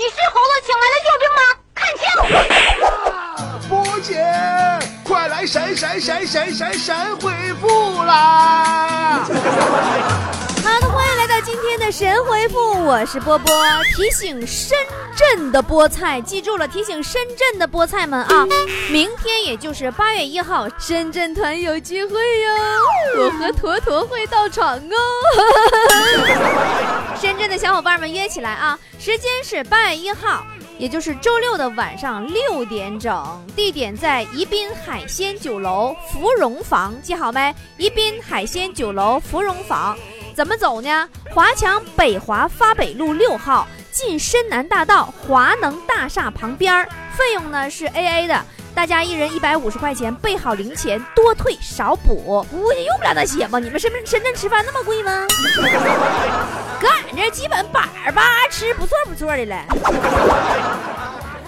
你是猴子请来的救兵吗？看清！波姐，快来神神神神神神回复啦！好的，欢迎来到今天的神回复，我是波波。提醒深圳的菠菜，记住了，提醒深圳的菠菜们啊，明天也就是八月一号，深圳团有聚会哟，我和坨坨会到场哦。深圳的小伙伴们约起来啊，时间是八月一号，也就是周六的晚上六点整，地点在宜宾海鲜酒楼芙蓉房，记好没？宜宾海鲜酒楼芙蓉房。怎么走呢？华强北华发北路六号，进深南大道华能大厦旁边儿。费用呢是 A A 的，大家一人一百五十块钱，备好零钱，多退少补。估计用不了那些吧？你们深圳深圳吃饭那么贵吗？搁俺这基本板儿吧吃不错不错的了。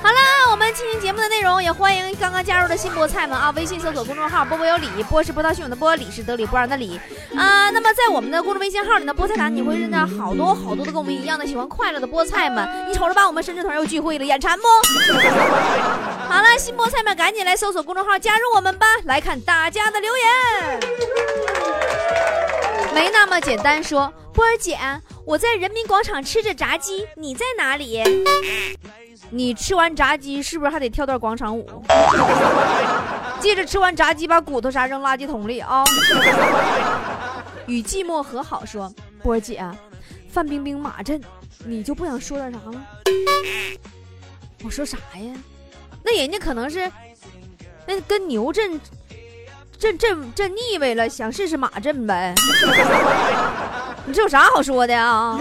好了，我们进行节目的内容，也欢迎刚刚加入的新菠菜们啊！微信搜索公众号“波波有理”，波是波涛汹涌的波，理是得理不让的理啊。那么在我们的公众微信号里呢，菠菜坛你会认到好多好多的跟我们一样的喜欢快乐的菠菜们。你瞅着吧，我们深圳团又聚会了，眼馋不？好了，新菠菜们赶紧来搜索公众号加入我们吧！来看大家的留言，没那么简单。说波儿姐，我在人民广场吃着炸鸡，你在哪里？你吃完炸鸡是不是还得跳段广场舞？记着吃完炸鸡把骨头啥扔垃圾桶里啊！与寂寞和好说，波儿姐，范冰冰马震，你就不想说点啥吗？我说啥呀？那人家可能是那跟牛震震震震腻歪了，想试试马震呗。你这有啥好说的啊？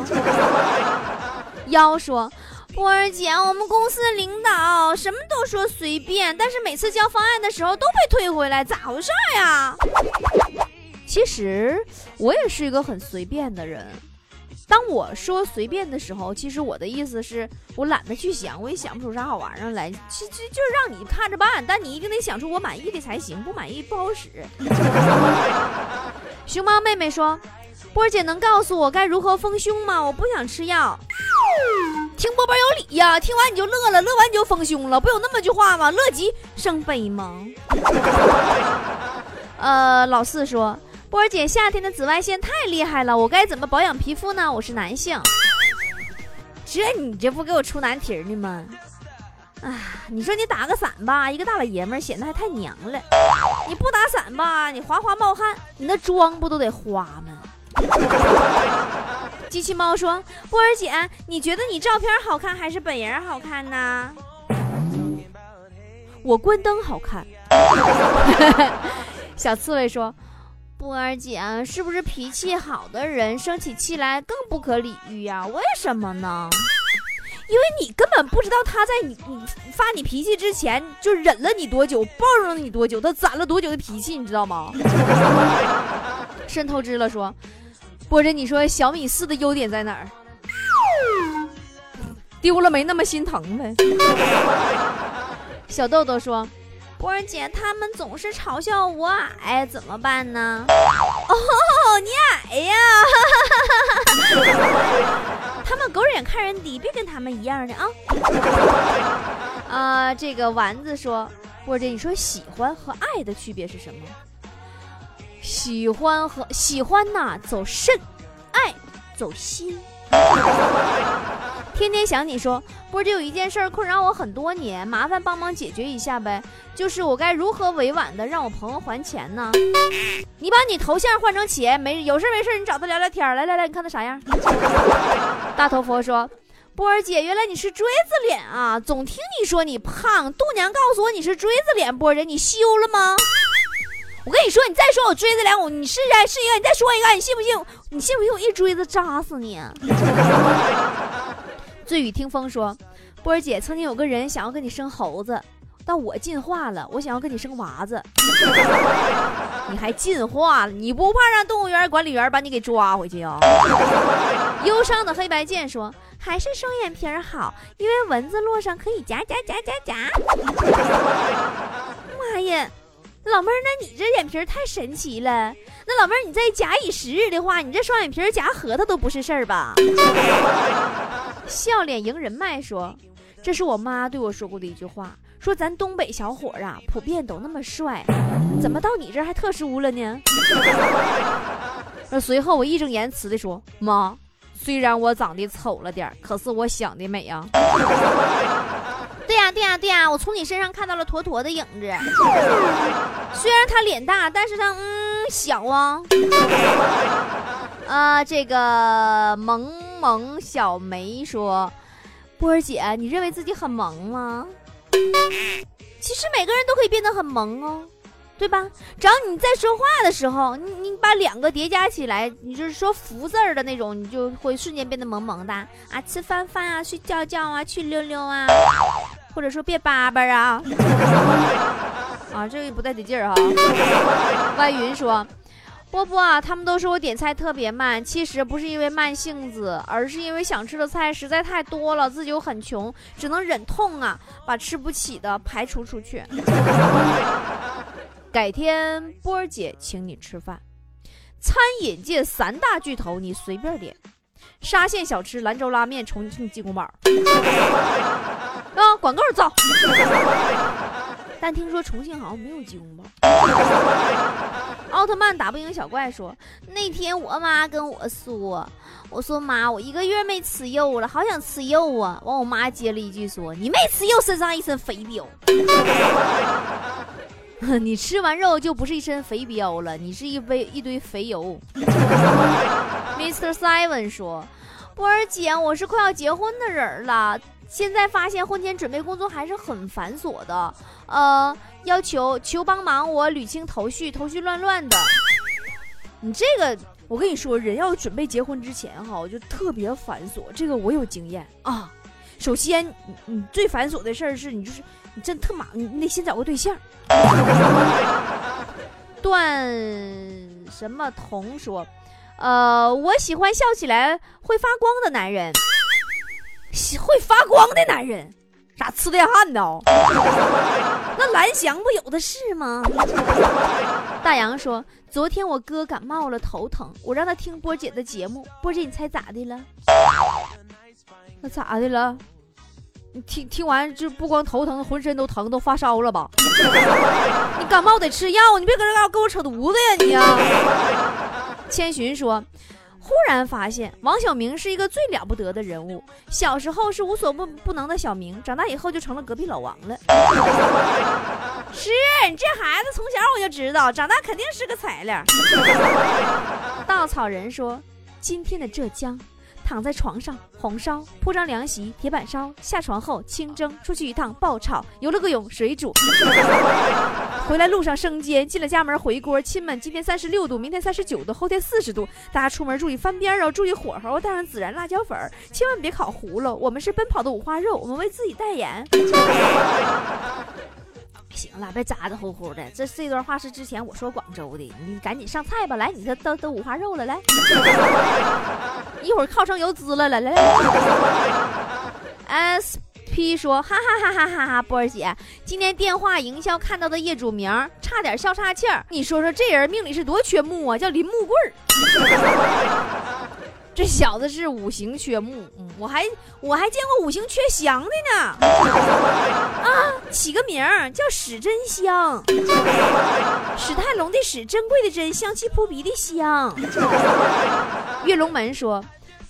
妖说。波儿姐，我们公司领导什么都说随便，但是每次交方案的时候都被退回来，咋回事呀？其实我也是一个很随便的人。当我说随便的时候，其实我的意思是我懒得去想，我也想不出啥好玩意儿来。其实就是让你看着办，但你一定得想出我满意的才行，不满意不好使。熊猫妹妹说：“波儿姐能告诉我该如何丰胸吗？我不想吃药。”听波波有理呀，听完你就乐了，乐完你就丰胸了，不有那么句话吗？乐极生悲吗？呃，老四说，波儿姐，夏天的紫外线太厉害了，我该怎么保养皮肤呢？我是男性，这你这不给我出难题呢吗？哎，你说你打个伞吧，一个大老爷们显得还太娘了；你不打伞吧，你哗哗冒汗，你那妆不都得花吗？机器猫说：“波儿姐，你觉得你照片好看还是本人好看呢？”我关灯好看。小刺猬说：“波儿姐，是不是脾气好的人生起气来更不可理喻呀？为什么呢？因为你根本不知道他在你你发你脾气之前就忍了你多久，包容了你多久，他攒了多久的脾气，你知道吗？” 渗透支了说。波姐，你说小米四的优点在哪儿？丢了没那么心疼呗。小豆豆说：“波儿姐，他们总是嘲笑我矮，怎么办呢？”哦，你矮呀！他们狗眼看人低，别跟他们一样的啊。啊，这个丸子说：“波姐，你说喜欢和爱的区别是什么？”喜欢和喜欢呐，走肾；爱走心。天天想你说，波姐有一件事儿困扰我很多年，麻烦帮忙解决一下呗。就是我该如何委婉的让我朋友还钱呢？你把你头像换成钱，没有事没事你找他聊聊天。来来来，你看他啥样？大头佛说，波儿姐，原来你是锥子脸啊！总听你说你胖，度娘告诉我你是锥子脸，波姐你修了吗？我跟你说，你再说我锥子脸，我你试一试一个，你再说一个，你信不信？你信不信我一锥子扎死你？醉雨听风说，波儿姐曾经有个人想要跟你生猴子，但我进化了，我想要跟你生娃子。你还进化了？你不怕让动物园管理员把你给抓回去啊？忧伤的黑白剑说，还是双眼皮好，因为蚊子落上可以夹夹夹夹夹。老妹儿，那你这眼皮太神奇了。那老妹儿，你再假以时日的话，你这双眼皮夹核桃都不是事儿吧？笑脸迎人脉说：“这是我妈对我说过的一句话，说咱东北小伙儿啊，普遍都那么帅，怎么到你这儿还特殊了呢？”那 随后我义正言辞地说：“妈，虽然我长得丑了点可是我想的美啊。”对呀，对呀，对呀，我从你身上看到了坨坨的影子。虽然他脸大，但是他嗯小啊。啊，这个萌萌小梅说：“波儿姐，你认为自己很萌吗？其实每个人都可以变得很萌哦，对吧？只要你在说话的时候，你你把两个叠加起来，你就是说福字儿的那种，你就会瞬间变得萌萌的啊！吃饭饭啊，睡觉觉啊，去溜溜啊。”或者说别叭叭啊，啊，这个不太得劲儿哈。万云说：“波波啊，他们都说我点菜特别慢，其实不是因为慢性子，而是因为想吃的菜实在太多了，自己又很穷，只能忍痛啊，把吃不起的排除出去。改天波儿姐请你吃饭，餐饮界三大巨头你随便点。”沙县小吃、兰州拉面、重庆鸡公煲，啊，广告造。但听说重庆好像没有鸡公煲。奥特曼打不赢小怪说，那天我妈跟我说，我说妈，我一个月没吃肉了，好想吃肉啊。完，我妈接了一句说，你没吃肉，身上一身肥膘。你吃完肉就不是一身肥膘了，你是一堆一堆肥油。Mr. Seven 说：“波儿姐，我是快要结婚的人了，现在发现婚前准备工作还是很繁琐的，呃，要求求帮忙我捋清头绪，头绪乱乱的。你这个，我跟你说，人要准备结婚之前哈，就特别繁琐，这个我有经验啊。首先，你你最繁琐的事儿是你就是你真特忙，你得先找个对象。”段什么彤说。呃，我喜欢笑起来会发光的男人，会发光的男人，咋吃电焊呢？那蓝翔不有的是吗？大杨说，昨天我哥感冒了，头疼，我让他听波姐的节目。波姐，你猜咋的了？那咋的了？你听听完就不光头疼，浑身都疼，都发烧了吧？你感冒得吃药，你别搁这嘎跟我扯犊子呀你呀！千寻说：“忽然发现王小明是一个最了不得的人物。小时候是无所不不能的小明，长大以后就成了隔壁老王了。是你这孩子从小我就知道，长大肯定是个材料。”稻草人说：“今天的浙江。”躺在床上，红烧，铺张凉席，铁板烧。下床后清蒸，出去一趟爆炒，游了个泳，水煮。回来路上生煎，进了家门回锅。亲们，今天三十六度，明天三十九度，后天四十度。大家出门注意翻边哦，注意火候，带上孜然、辣椒粉儿，千万别烤糊了。我们是奔跑的五花肉，我们为自己代言。行了，别咋咋呼呼的。这这段话是之前我说广州的，你赶紧上菜吧。来，你这都都五花肉了，来，一会儿靠上油滋了，来来来。S P 说，哈哈哈哈哈哈，波儿姐，今天电话营销看到的业主名，差点笑岔气儿。你说说，这人命里是多缺木啊？叫林木棍儿。这小子是五行缺木，嗯，我还我还见过五行缺香的呢，啊，起个名儿叫史珍香，史泰龙的史，珍贵的珍，香气扑鼻的香。跃龙门说，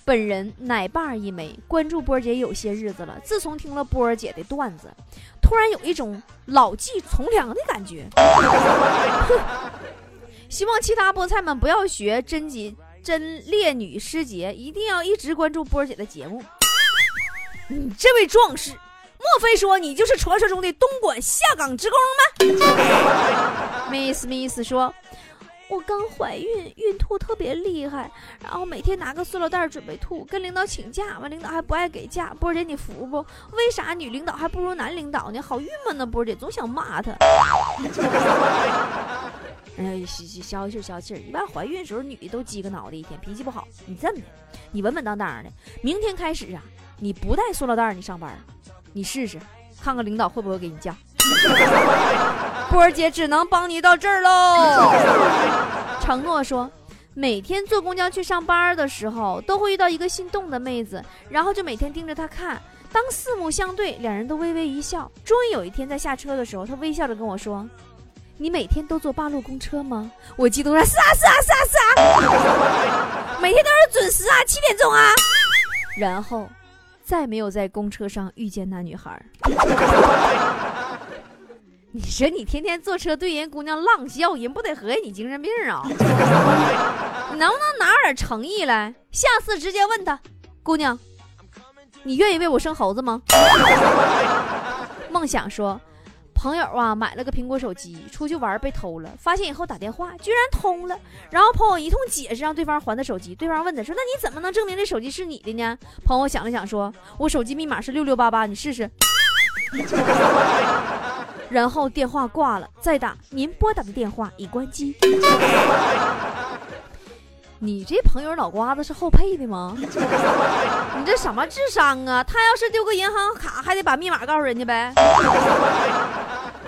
本人奶爸一枚，关注波儿姐有些日子了，自从听了波儿姐的段子，突然有一种老骥从良的感觉。希望其他菠菜们不要学真姐。真烈女师姐一定要一直关注波儿姐的节目。你这位壮士，莫非说你就是传说中的东莞下岗职工吗？Miss Miss 说，我刚怀孕，孕吐特别厉害，然后每天拿个塑料袋准备吐，跟领导请假，完领导还不爱给假。波儿姐你服不？为啥女领导还不如男领导呢？好郁闷呢，波儿姐总想骂他。哎，消消气儿，消气儿。一般怀孕的时候，女的都鸡个脑袋，一天脾气不好。你这么的，你稳稳当当的，明天开始啊，你不带塑料袋你上班，你试试，看看领导会不会给你降。波儿姐只能帮你到这儿喽。承诺说，每天坐公交去上班的时候，都会遇到一个心动的妹子，然后就每天盯着她看。当四目相对，两人都微微一笑。终于有一天在下车的时候，她微笑着跟我说：“你每天都坐八路公车吗？”我激动说：“是啊，是啊，是啊，是啊，每天都是准时啊，七点钟啊。”然后再没有在公车上遇见那女孩。你说你天天坐车对人姑娘浪笑，人不得合计你精神病啊？你能不能拿点诚意来？下次直接问他，姑娘。你愿意为我生猴子吗？梦想说，朋友啊买了个苹果手机，出去玩被偷了，发现以后打电话居然通了，然后朋友一通解释，让对方还他手机。对方问他说：“那你怎么能证明这手机是你的呢？”朋友想了想说：“我手机密码是六六八八，你试试。”然后电话挂了，再打，您拨打的电话已关机。你这朋友脑瓜子是后配的吗？你这什么智商啊？他要是丢个银行卡，还得把密码告诉人家呗。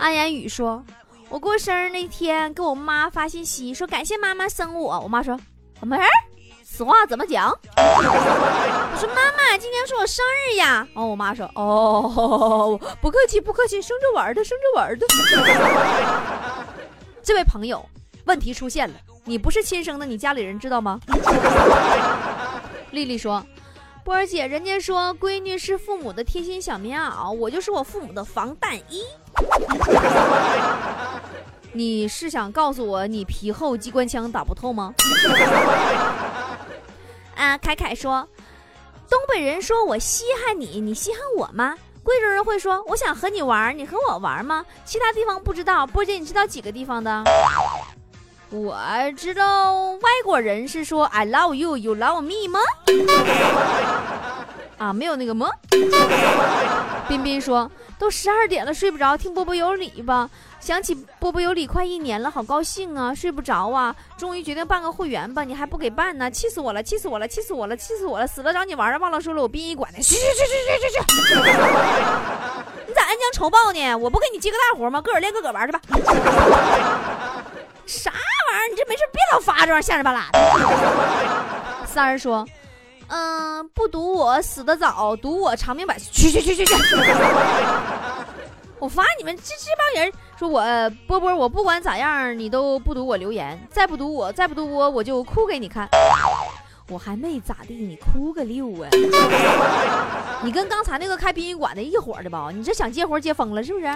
安言语说：“我过生日那天，给我妈发信息说感谢妈妈生我。我妈说怎么回事？此话怎么讲？我说妈妈，今天是我生日呀。哦，我妈说哦，不客气不客气，生着玩的，生着玩的。这位朋友，问题出现了。”你不是亲生的，你家里人知道吗？丽丽说：“波儿姐，人家说闺女是父母的贴心小棉袄，我就是我父母的防弹衣。你是想告诉我你皮厚机关枪打不透吗？” 啊，凯凯说：“东北人说我稀罕你，你稀罕我吗？贵州人会说我想和你玩，你和我玩吗？其他地方不知道，波姐你知道几个地方的？”我知道外国人是说 I love you, you love me 吗？啊，没有那个吗？彬彬说都十二点了，睡不着，听波波有理吧。想起波波有理快一年了，好高兴啊，睡不着啊。终于决定办个会员吧，你还不给办呢，气死我了，气死我了，气死我了，气死我了，死了找你玩儿，忘了说了我殡仪馆的。去去去去去去去！你咋恩将仇报呢？我不给你接个大活吗？个儿练个个玩去吧。啥玩意儿？你这没事别老发这玩意儿吓人巴拉的。三儿说：“嗯，不赌我死得早，赌我长命百岁。去去去去去！我发你们这这帮人，说我波波，我不管咋样，你都不赌我留言，再不赌我，再不赌我，我就哭给你看。我还没咋地，你哭个六啊！你跟刚才那个开殡仪馆的一伙的吧？你这想接活接疯了是不是？”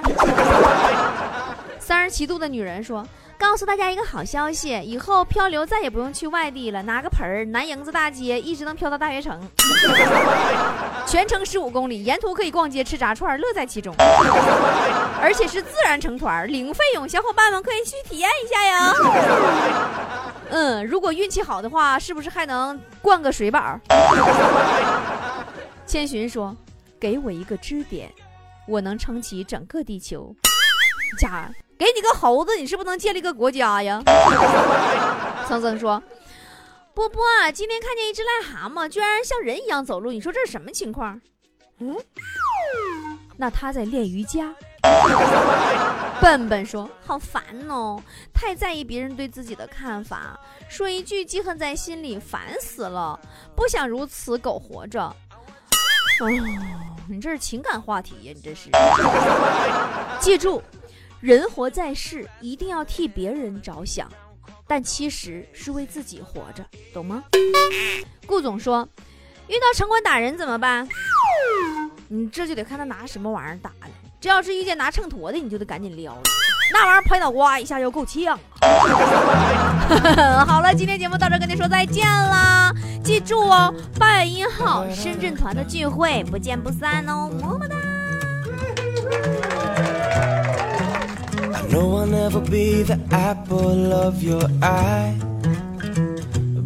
三十七度的女人说。告诉大家一个好消息，以后漂流再也不用去外地了，拿个盆儿，南营子大街一直能漂到大学城，全程十五公里，沿途可以逛街吃炸串，乐在其中，而且是自然成团，零费用，小伙伴们可以去体验一下呀。嗯，如果运气好的话，是不是还能灌个水宝？千寻说：“给我一个支点，我能撑起整个地球。”家。给你个猴子，你是不是能建立个国家呀？桑桑说：“波波，今天看见一只癞蛤蟆，居然像人一样走路，你说这是什么情况？”嗯，那他在练瑜伽。笨笨说：“好烦哦，太在意别人对自己的看法，说一句记恨在心里，烦死了，不想如此苟活着。”哦，你这是情感话题呀，你这是。记住。人活在世，一定要替别人着想，但其实是为自己活着，懂吗？顾总说，遇到城管打人怎么办？你这就得看他拿什么玩意儿打了。这要是遇见拿秤砣的，你就得赶紧撩了，那玩意儿拍脑瓜一下要够呛。好了，今天节目到这，跟您说再见啦！记住哦，八月一号深圳团的聚会，不见不散哦，么么哒。No, I'll never be the apple of your eye.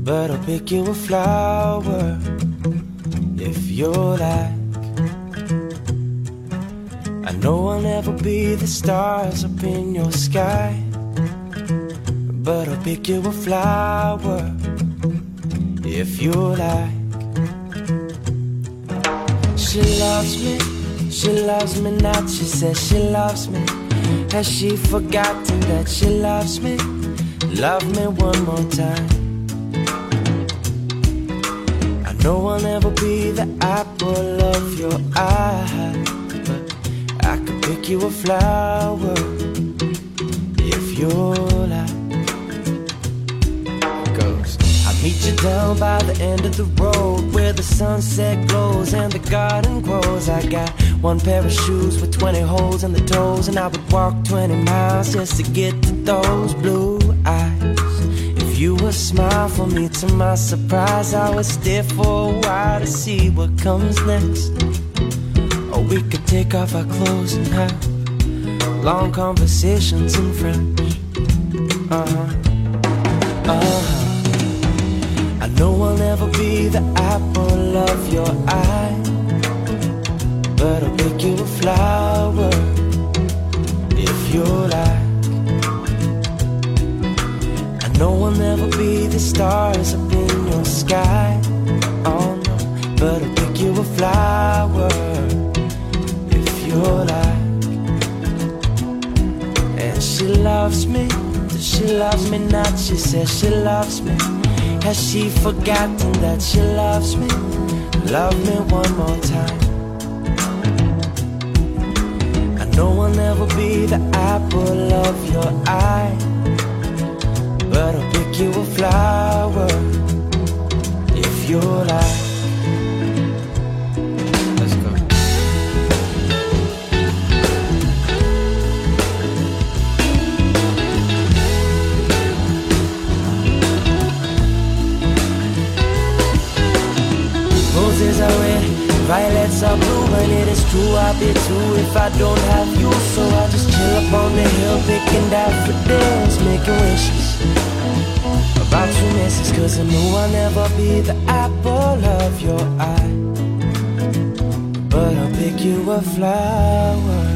But I'll pick you a flower if you like. I know I'll never be the stars up in your sky. But I'll pick you a flower if you like. She loves me, she loves me not. She says she loves me. Has she forgotten that she loves me? Love me one more time. I know I'll never be the apple of your eye, but I could pick you a flower if you're like meet you down by the end of the road where the sunset glows and the garden grows. I got one pair of shoes with 20 holes in the toes, and I would walk 20 miles just to get to those blue eyes. If you would smile for me, to my surprise, I would stare for a while to see what comes next. Or we could take off our clothes and have long conversations in French. Uh huh. Uh huh. Know I'll never be the apple of your eye, but I'll pick you a flower if you like. I know I'll never be the stars up in your sky, oh no, but I'll pick you a flower if you like. And she loves me, she loves me not, she says she loves me. Has she forgotten that she loves me? Love me one more time. I know I'll never be the apple of your eye, but I'll pick you a flower if you like. And it is true I'll be too if I don't have you. So I just chill up on the hill, picking daffodils, making wishes about your misses. Cause I know I'll never be the apple of your eye, but I'll pick you a flower